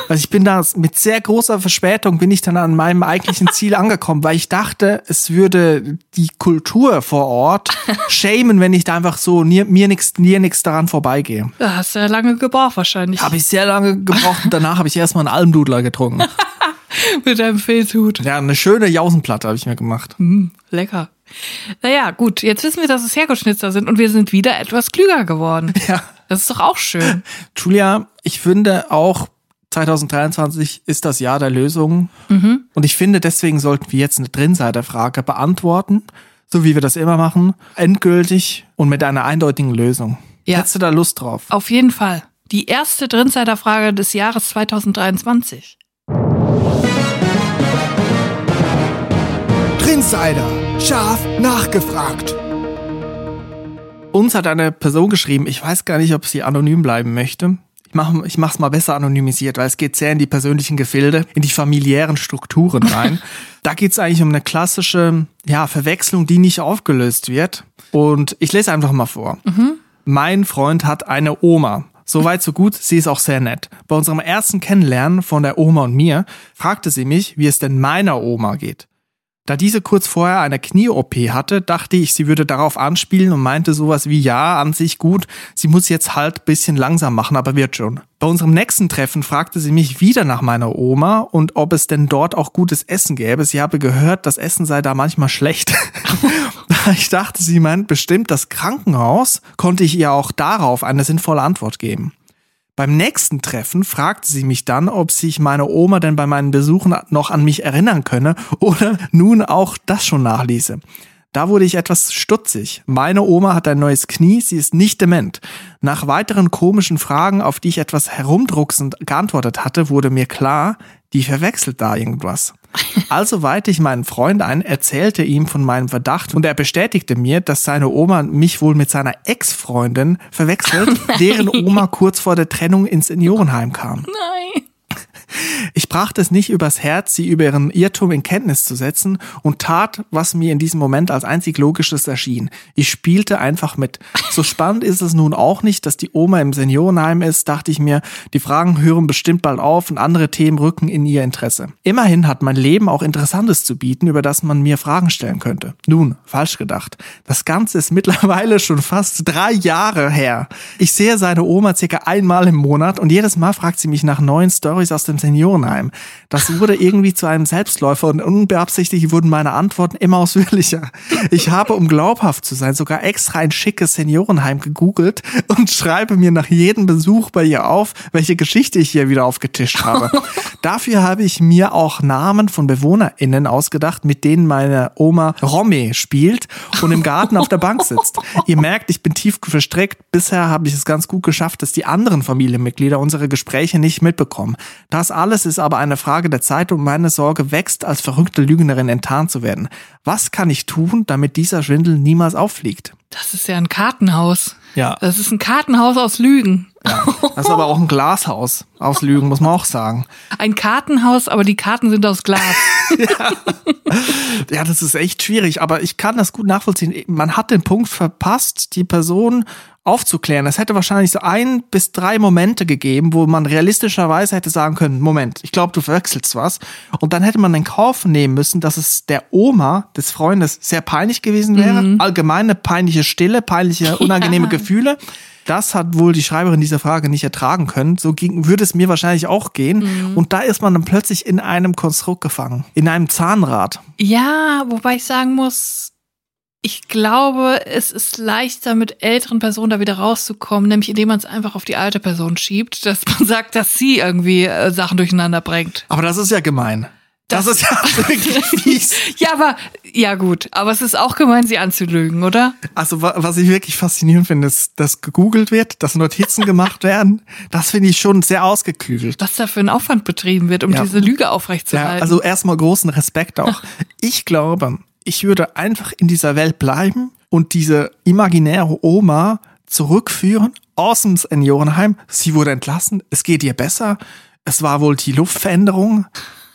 Also ich bin da mit sehr großer Verspätung bin ich dann an meinem eigentlichen Ziel angekommen, weil ich dachte, es würde die Kultur vor Ort schämen, wenn ich da einfach so mir, mir nichts mir nichts daran vorbeigehe. Da hast du ja lange gebraucht wahrscheinlich. Habe ich sehr lange gebraucht und danach habe ich erstmal einen Almdudler getrunken. Mit einem Filzhut. Ja, eine schöne Jausenplatte habe ich mir gemacht. Mm, lecker. Naja, gut, jetzt wissen wir, dass es Herrgottschnitzer sind und wir sind wieder etwas klüger geworden. Ja. Das ist doch auch schön. Julia, ich finde auch 2023 ist das Jahr der Lösungen. Mhm. Und ich finde, deswegen sollten wir jetzt eine Drinseiterfrage beantworten, so wie wir das immer machen, endgültig und mit einer eindeutigen Lösung. Ja. Hättest du da Lust drauf? Auf jeden Fall. Die erste Drinseiterfrage des Jahres 2023. Drinsider, scharf nachgefragt. Uns hat eine Person geschrieben, ich weiß gar nicht, ob sie anonym bleiben möchte. Ich mache ich mach's mal besser anonymisiert, weil es geht sehr in die persönlichen Gefilde, in die familiären Strukturen rein. da geht's eigentlich um eine klassische ja, Verwechslung, die nicht aufgelöst wird. Und ich lese einfach mal vor. Mhm. Mein Freund hat eine Oma. Soweit, so gut. Sie ist auch sehr nett. Bei unserem ersten Kennenlernen von der Oma und mir fragte sie mich, wie es denn meiner Oma geht. Da diese kurz vorher eine Knie-OP hatte, dachte ich, sie würde darauf anspielen und meinte sowas wie, ja, an sich gut, sie muss jetzt halt bisschen langsam machen, aber wird schon. Bei unserem nächsten Treffen fragte sie mich wieder nach meiner Oma und ob es denn dort auch gutes Essen gäbe. Sie habe gehört, das Essen sei da manchmal schlecht. ich dachte, sie meint bestimmt das Krankenhaus, konnte ich ihr auch darauf eine sinnvolle Antwort geben. Beim nächsten Treffen fragte sie mich dann, ob sich meine Oma denn bei meinen Besuchen noch an mich erinnern könne oder nun auch das schon nachließe. Da wurde ich etwas stutzig. Meine Oma hat ein neues Knie, sie ist nicht dement. Nach weiteren komischen Fragen, auf die ich etwas herumdrucksend geantwortet hatte, wurde mir klar, die verwechselt da irgendwas. Also weihte ich meinen Freund ein, erzählte ihm von meinem Verdacht und er bestätigte mir, dass seine Oma mich wohl mit seiner Ex-Freundin verwechselt, deren Oma kurz vor der Trennung ins Seniorenheim kam. Nein. Ich brachte es nicht übers Herz, sie über ihren Irrtum in Kenntnis zu setzen und tat, was mir in diesem Moment als einzig Logisches erschien. Ich spielte einfach mit. So spannend ist es nun auch nicht, dass die Oma im Seniorenheim ist, dachte ich mir, die Fragen hören bestimmt bald auf und andere Themen rücken in ihr Interesse. Immerhin hat mein Leben auch Interessantes zu bieten, über das man mir Fragen stellen könnte. Nun, falsch gedacht. Das Ganze ist mittlerweile schon fast drei Jahre her. Ich sehe seine Oma circa einmal im Monat und jedes Mal fragt sie mich nach neuen Stories aus dem Seniorenheim. Das wurde irgendwie zu einem Selbstläufer und unbeabsichtigt wurden meine Antworten immer ausführlicher. Ich habe, um glaubhaft zu sein, sogar extra ein schickes Seniorenheim gegoogelt und schreibe mir nach jedem Besuch bei ihr auf, welche Geschichte ich hier wieder aufgetischt habe. Dafür habe ich mir auch Namen von BewohnerInnen ausgedacht, mit denen meine Oma Romme spielt und im Garten auf der Bank sitzt. Ihr merkt, ich bin tief verstrickt. Bisher habe ich es ganz gut geschafft, dass die anderen Familienmitglieder unsere Gespräche nicht mitbekommen. Das alles ist aber eine Frage der Zeit und meine Sorge wächst, als verrückte Lügnerin enttarnt zu werden. Was kann ich tun, damit dieser Schwindel niemals auffliegt? Das ist ja ein Kartenhaus. Ja. Das ist ein Kartenhaus aus Lügen. Ja, das ist aber auch ein Glashaus aus Lügen, muss man auch sagen. Ein Kartenhaus, aber die Karten sind aus Glas. Ja, das ist echt schwierig, aber ich kann das gut nachvollziehen. Man hat den Punkt verpasst, die Person aufzuklären. Es hätte wahrscheinlich so ein bis drei Momente gegeben, wo man realistischerweise hätte sagen können, Moment, ich glaube, du verwechselst was. Und dann hätte man in Kauf nehmen müssen, dass es der Oma des Freundes sehr peinlich gewesen wäre. Allgemeine peinliche Stille, peinliche, unangenehme Ja. Gefühle. Das hat wohl die Schreiberin dieser Frage nicht ertragen können. So ging, würde es mir wahrscheinlich auch gehen. Und da ist man dann plötzlich in einem Konstrukt gefangen. In einem Zahnrad. Ja, wobei ich sagen muss, ich glaube, es ist leichter, mit älteren Personen da wieder rauszukommen, nämlich indem man es einfach auf die alte Person schiebt, dass man sagt, dass sie irgendwie äh, Sachen durcheinander bringt. Aber das ist ja gemein. Das, Das- ist ja wirklich fies. Ja, aber, ja gut, aber es ist auch gemein, sie anzulügen, oder? Also wa- was ich wirklich faszinierend finde, ist, dass gegoogelt wird, dass Notizen gemacht werden. Das finde ich schon sehr ausgeklügelt. Was da für ein Aufwand betrieben wird, um Ja. diese Lüge Ja, aufrechtzuerhalten. also erstmal großen Respekt auch. Ich glaube, ich würde einfach in dieser Welt bleiben und diese imaginäre Oma zurückführen aus dem Seniorenheim. Sie wurde entlassen, es geht ihr besser. Es war wohl die Luftveränderung,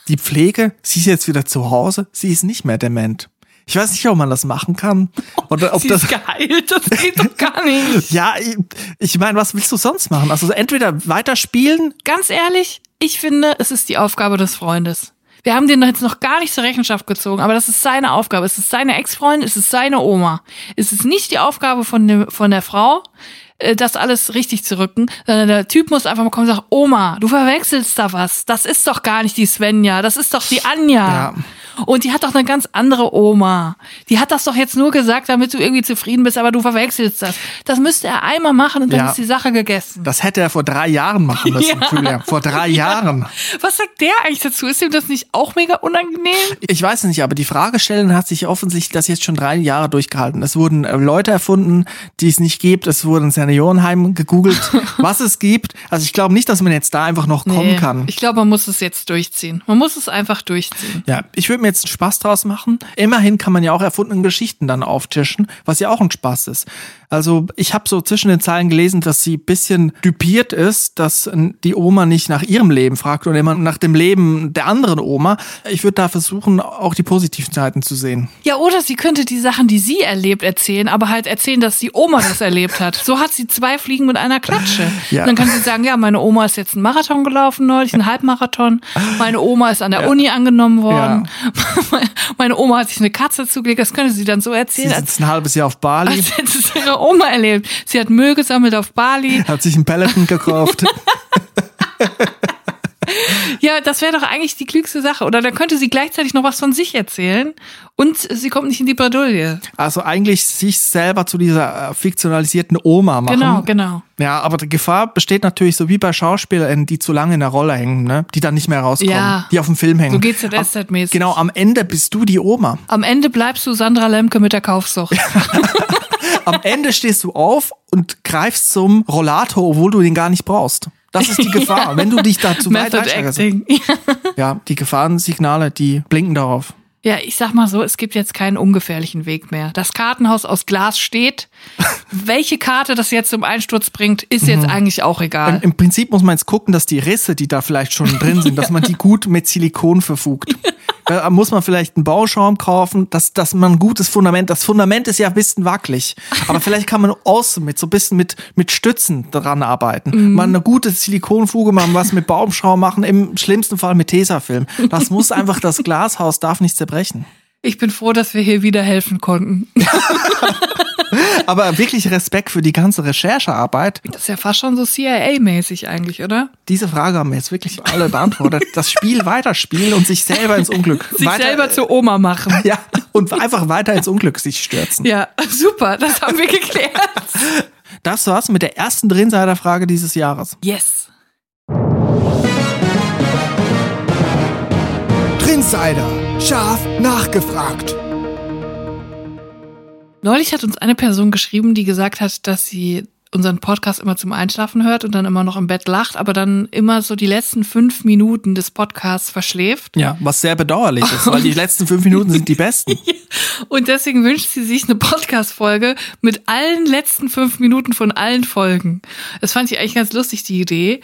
die Pflege. Sie ist jetzt wieder zu Hause. Sie ist nicht mehr dement. Ich weiß nicht, ob man das machen kann. Oder ob sie das. ist geheilt, das geht doch gar nicht. Ja, ich, ich meine, was willst du sonst machen? Also entweder weiterspielen. Ganz ehrlich, ich finde, es ist die Aufgabe des Freundes. Wir haben den jetzt noch gar nicht zur Rechenschaft gezogen, aber das ist seine Aufgabe. Es ist seine Ex-Freundin, es ist seine Oma. Es ist nicht die Aufgabe von, dem, von der Frau, äh, das alles richtig zu rücken, sondern der Typ muss einfach mal kommen und sagen, Oma, du verwechselst da was. Das ist doch gar nicht die Svenja, das ist doch die Anja. Ja. Und die hat doch eine ganz andere Oma. Die hat das doch jetzt nur gesagt, damit du irgendwie zufrieden bist, aber du verwechselst das. Das müsste er einmal machen und dann Ja. ist die Sache gegessen. Das hätte er vor drei Jahren machen müssen, Ja. Vor drei Jahren. Was sagt der eigentlich dazu? Ist ihm das nicht auch mega unangenehm? Ich weiß es nicht, aber die Fragestellerin hat sich offensichtlich das jetzt schon drei Jahre durchgehalten. Es wurden äh, Leute erfunden, die es nicht gibt. Es wurden Seniorenheim gegoogelt, was es gibt. Also ich glaube nicht, dass man jetzt da einfach noch kommen kann. Ich glaube, man muss es jetzt durchziehen. Man muss es einfach durchziehen. Ja, ich würde mir jetzt einen Spaß draus machen. Immerhin kann man ja auch erfundene Geschichten dann auftischen, was ja auch ein Spaß ist. Also ich habe so zwischen den Zeilen gelesen, dass sie bisschen düpiert ist, dass die Oma nicht nach ihrem Leben fragt oder immer nach dem Leben der anderen Oma. Ich würde da versuchen, auch die positiven Seiten zu sehen. Ja, oder sie könnte die Sachen, die sie erlebt, erzählen, aber halt erzählen, dass die Oma das erlebt hat. So hat sie zwei Fliegen mit einer Klatsche. Ja. Und dann kann sie sagen, ja, meine Oma ist jetzt einen Marathon gelaufen neulich, einen Halbmarathon. Meine Oma ist an der Uni angenommen worden. Meine Oma hat sich eine Katze zugelegt. Das könnte sie dann so Sie erzählen, als, sitzt ein halbes Jahr auf Bali, als hätte es ihre Oma erlebt. Sie hat Müll gesammelt auf Bali. hat sich einen Peloton gekauft. Ja, das wäre doch eigentlich die klügste Sache. Oder dann könnte sie gleichzeitig noch was von sich erzählen und sie kommt nicht in die Bredouille. Also eigentlich sich selber zu dieser äh, fiktionalisierten Oma machen. Genau, genau. Ja, aber die Gefahr besteht natürlich so wie bei Schauspielern, die zu lange in der Rolle hängen, ne? die dann nicht mehr rauskommen, Ja. die auf dem Film hängen. So GZSZ-mäßig. Genau, am Ende bist du die Oma. Am Ende bleibst du Sandra Lemke mit der Kaufsucht. Am Ende stehst du auf und greifst zum Rollator, obwohl du den gar nicht brauchst. Das ist die Gefahr. Wenn du dich da zu weit. Acting. Ja, die Gefahrensignale, die blinken darauf. Ja, ich sag mal so, es gibt jetzt keinen ungefährlichen Weg mehr. Das Kartenhaus aus Glas steht. Welche Karte das jetzt zum Einsturz bringt, ist jetzt Mhm. eigentlich auch Im, egal. Im Prinzip muss man jetzt gucken, dass die Risse, die da vielleicht schon drin sind, dass man die gut mit Silikon verfugt. Da muss man vielleicht einen Bauschaum kaufen, dass, dass man ein gutes Fundament, das Fundament ist ja ein bisschen wackelig, aber vielleicht kann man außen mit so ein bisschen mit, mit Stützen dran arbeiten. Mal eine gute Silikonfuge machen, was mit Baumschaum machen, im schlimmsten Fall mit Tesafilm. Das muss einfach, das Glashaus darf nicht zerbrechen. Ich bin froh, dass wir hier wieder helfen konnten. Aber wirklich Respekt für die ganze Recherchearbeit. Das ist ja fast schon so CIA-mäßig eigentlich, oder? Diese Frage haben wir jetzt wirklich alle beantwortet. Das Spiel weiterspielen und sich selber ins Unglück. Sich weiter, selber zur Oma machen. Ja, und einfach weiter ins Unglück sich stürzen. Ja, super, das haben wir geklärt. Das war's mit der ersten Drinsider-Frage dieses Jahres. Yes. Drinsider. Scharf nachgefragt. Neulich hat uns eine Person geschrieben, die gesagt hat, dass sie unseren Podcast immer zum Einschlafen hört und dann immer noch im Bett lacht, aber dann immer so die letzten fünf Minuten des Podcasts verschläft. Ja, was sehr bedauerlich ist, weil die letzten fünf Minuten sind die besten. Und deswegen wünscht sie sich eine Podcast-Folge mit allen letzten fünf Minuten von allen Folgen. Das fand ich eigentlich ganz lustig, die Idee.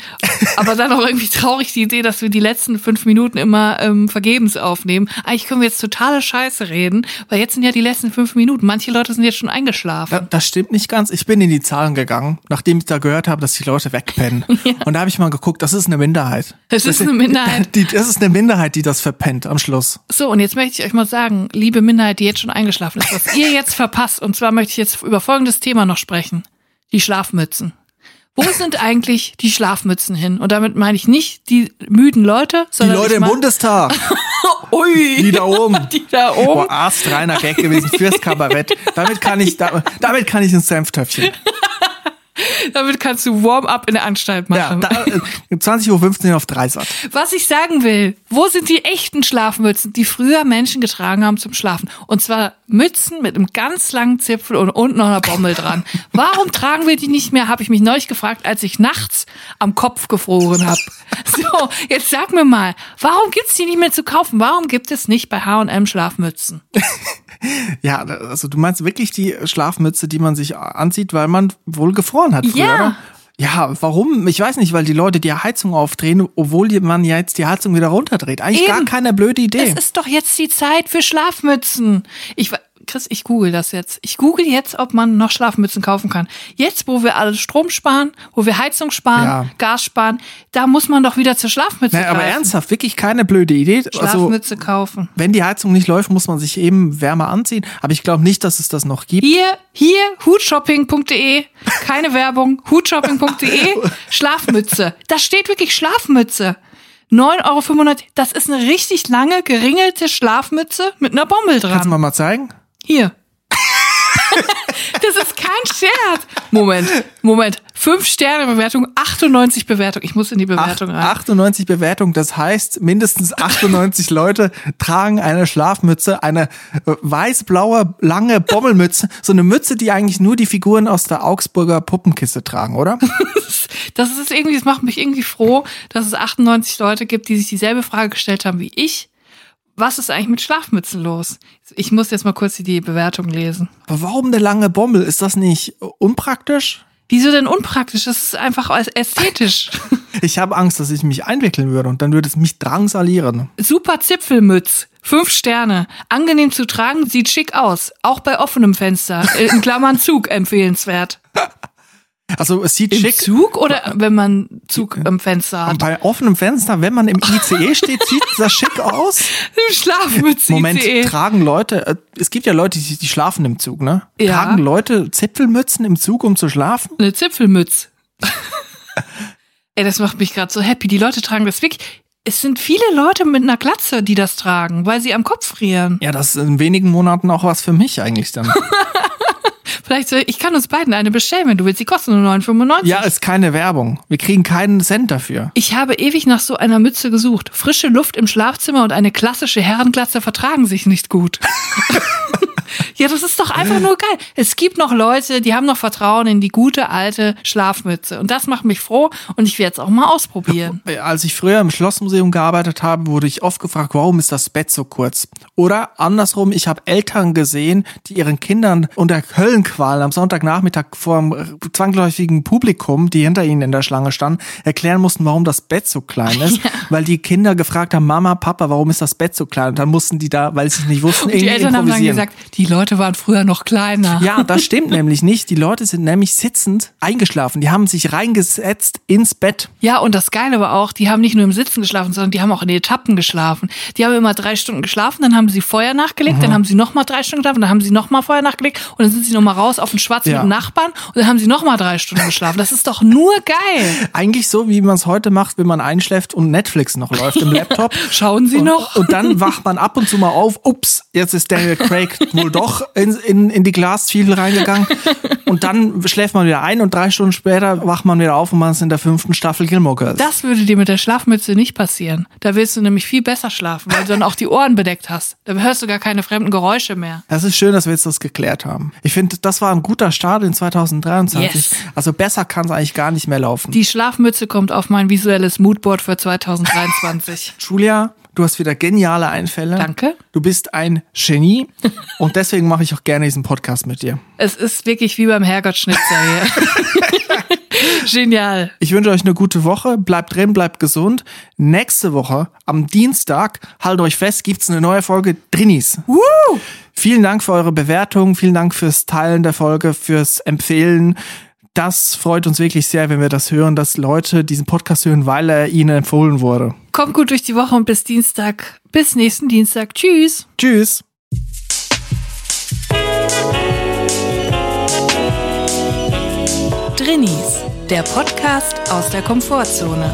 Aber dann auch irgendwie traurig, die Idee, dass wir die letzten fünf Minuten immer ähm, vergebens aufnehmen. Eigentlich können wir jetzt totale Scheiße reden, weil jetzt sind ja die letzten fünf Minuten. Manche Leute sind jetzt schon eingeschlafen. Das stimmt nicht ganz. Ich bin in die Zahlen gegangen, nachdem ich da gehört habe, dass die Leute wegpennen. Und da habe ich mal geguckt, das ist eine Minderheit. Das ist eine Minderheit. Die, das ist eine Minderheit, die das verpennt am Schluss. So, und jetzt möchte ich euch mal sagen, liebe Minderheit, die jetzt schon eingeschlafen ist, was ihr jetzt verpasst. Und zwar möchte ich jetzt über folgendes Thema noch sprechen. Die Schlafmützen. Wo sind eigentlich die Schlafmützen hin? Und damit meine ich nicht die müden Leute, Die sondern Leute ich im Bundestag, Ui, die da oben. die da oben. Boah, astreiner Gag gewesen fürs Kabarett. Damit kann ich, da, damit kann ich ein Senftöpfchen. Damit kannst du Warm-up in der Anstalt Ja, machen. da, äh, 20.15 Uhr auf Dreisat. Was ich sagen will, wo sind die echten Schlafmützen, die früher Menschen getragen haben zum Schlafen? Und zwar Mützen mit einem ganz langen Zipfel und unten noch einer Bommel dran. Warum tragen wir die nicht mehr, habe ich mich neulich gefragt, als ich nachts am Kopf gefroren habe. So, jetzt sag mir mal, warum gibt's die nicht mehr zu kaufen? Warum gibt es nicht bei H&M Schlafmützen? Ja, also du meinst wirklich die Schlafmütze, die man sich anzieht, weil man wohl gefroren hat früher, Ja. oder? Ja, warum? Ich weiß nicht, weil die Leute die Heizung aufdrehen, obwohl man ja jetzt die Heizung wieder runterdreht. Eigentlich gar Eben. keine blöde Idee. Es ist doch jetzt die Zeit für Schlafmützen. Ich, Chris, ich google das jetzt. Ich google jetzt, ob man noch Schlafmützen kaufen kann. Jetzt, wo wir alle Strom sparen, wo wir Heizung sparen, Ja. Gas sparen, da muss man doch wieder zur Schlafmütze Naja, aber greifen. ernsthaft, wirklich keine blöde Idee. Also, Schlafmütze kaufen. wenn die Heizung nicht läuft, muss man sich eben wärmer anziehen. Aber ich glaube nicht, dass es das noch gibt. Hier, hier, hutshopping.de, keine Werbung, hutshopping.de, Schlafmütze. Da steht wirklich Schlafmütze. 9,95 Euro, das ist eine richtig lange, geringelte Schlafmütze mit einer Bommel dran. Kannst du mal mal zeigen? Hier. das ist kein Scherz. Moment, Moment. Fünf Sterne Bewertung, 98 Bewertung. Ich muss in die Bewertung rein. 98 Bewertungen, das heißt, mindestens 98 Leute tragen eine Schlafmütze, eine äh, weiß-blaue, lange Bommelmütze. So eine Mütze, die eigentlich nur die Figuren aus der Augsburger Puppenkiste tragen, oder? Das ist irgendwie, das macht mich irgendwie froh, dass es 98 Leute gibt, die sich dieselbe Frage gestellt haben wie ich. Was ist eigentlich mit Schlafmützen los? Ich muss jetzt mal kurz die Bewertung lesen. Aber warum eine lange Bommel? Ist das nicht unpraktisch? Wieso denn unpraktisch? Das ist einfach ästhetisch. Ich habe Angst, dass ich mich einwickeln würde und dann würde es mich drangsalieren. Super Zipfelmütz. Fünf Sterne. Angenehm zu tragen, sieht schick aus. Auch bei offenem Fenster. In Klammern Zug empfehlenswert. Also es sieht Im schick Zug oder wenn man Zug am Fenster hat? bei offenem Fenster, wenn man im ICE steht, sieht das schick aus. Im Schlafmütze. Moment, ICE. tragen Leute, äh, es gibt ja Leute, die, die schlafen im Zug, ne? Ja. Tragen Leute Zipfelmützen im Zug, um zu schlafen? Eine Zipfelmütz. Ey, das macht mich gerade so happy. Die Leute tragen das wirklich. es sind viele Leute mit einer Glatze, die das tragen, weil sie am Kopf frieren. Ja, das ist in wenigen Monaten auch was für mich eigentlich dann. Vielleicht, ich kann uns beiden eine bestellen, wenn du willst. Die kosten nur 9,95. ja, ist keine Werbung. Wir kriegen keinen Cent dafür. Ich habe ewig nach so einer Mütze gesucht. Frische Luft im Schlafzimmer und eine klassische Herrenglatze vertragen sich nicht gut. ja, das ist doch einfach nur geil. Es gibt noch Leute, die haben noch Vertrauen in die gute alte Schlafmütze. Und das macht mich froh und ich werde es auch mal ausprobieren. Als ich früher im Schlossmuseum gearbeitet habe, wurde ich oft gefragt, warum ist das Bett so kurz? Oder andersrum, ich habe Eltern gesehen, die ihren Kindern unter Höllenqualen am Sonntagnachmittag vor einem zwangsläufigen Publikum, die hinter ihnen in der Schlange standen, erklären mussten, warum das Bett so klein ist, weil die Kinder gefragt haben, Mama, Papa, warum ist das Bett so klein? Und dann mussten die da, weil sie es nicht wussten, Und die irgendwie Eltern haben dann improvisieren. gesagt, die Leute waren früher noch kleiner. Ja, das stimmt nämlich nicht. Die Leute sind nämlich sitzend eingeschlafen. Die haben sich reingesetzt ins Bett. Ja, und das Geile war auch, die haben nicht nur im Sitzen geschlafen, sondern die haben auch in Etappen geschlafen. Die haben immer drei Stunden geschlafen, dann haben sie Feuer nachgelegt, Mhm. dann haben sie nochmal drei Stunden geschlafen, dann haben sie nochmal Feuer nachgelegt und dann sind sie nochmal raus auf den Schwarz Ja. mit Nachbarn und dann haben sie nochmal drei Stunden geschlafen. Das ist doch nur geil. Eigentlich so, wie man es heute macht, wenn man einschläft und Netflix noch läuft im Laptop. Schauen Sie und, noch? Und dann wacht man ab und zu mal auf. Ups, jetzt ist Daniel Craig wohl doch in, in, in die Glasfiedel reingegangen. Und dann schläft man wieder ein und drei Stunden später wacht man wieder auf und man ist in der fünften Staffel Gilmore Girls. Das würde dir mit der Schlafmütze nicht passieren. Da willst du nämlich viel besser schlafen, weil du dann auch die Ohren bedeckt hast. Da hörst du gar keine fremden Geräusche mehr. Das ist schön, dass wir jetzt das geklärt haben. Ich finde, das war ein guter Start in 2023. Yes. Also besser kann es eigentlich gar nicht mehr laufen. Die Schlafmütze kommt auf mein visuelles Moodboard für 2023. Julia, du hast wieder geniale Einfälle. Danke. Du bist ein Genie und deswegen mache ich auch gerne diesen Podcast mit dir. Es ist wirklich wie beim Herrgottschnitzer hier. Genial. Ich wünsche euch eine gute Woche. Bleibt drin, bleibt gesund. Nächste Woche, am Dienstag, haltet euch fest, gibt's eine neue Folge Drinis. Woo! Vielen Dank für eure Bewertung. Vielen Dank fürs Teilen der Folge, fürs Empfehlen. Das freut uns wirklich sehr, wenn wir das hören, dass Leute diesen Podcast hören, weil er ihnen empfohlen wurde. Kommt gut durch die Woche und bis Dienstag. Bis nächsten Dienstag. Tschüss. Tschüss. Drinnies, der Podcast aus der Komfortzone.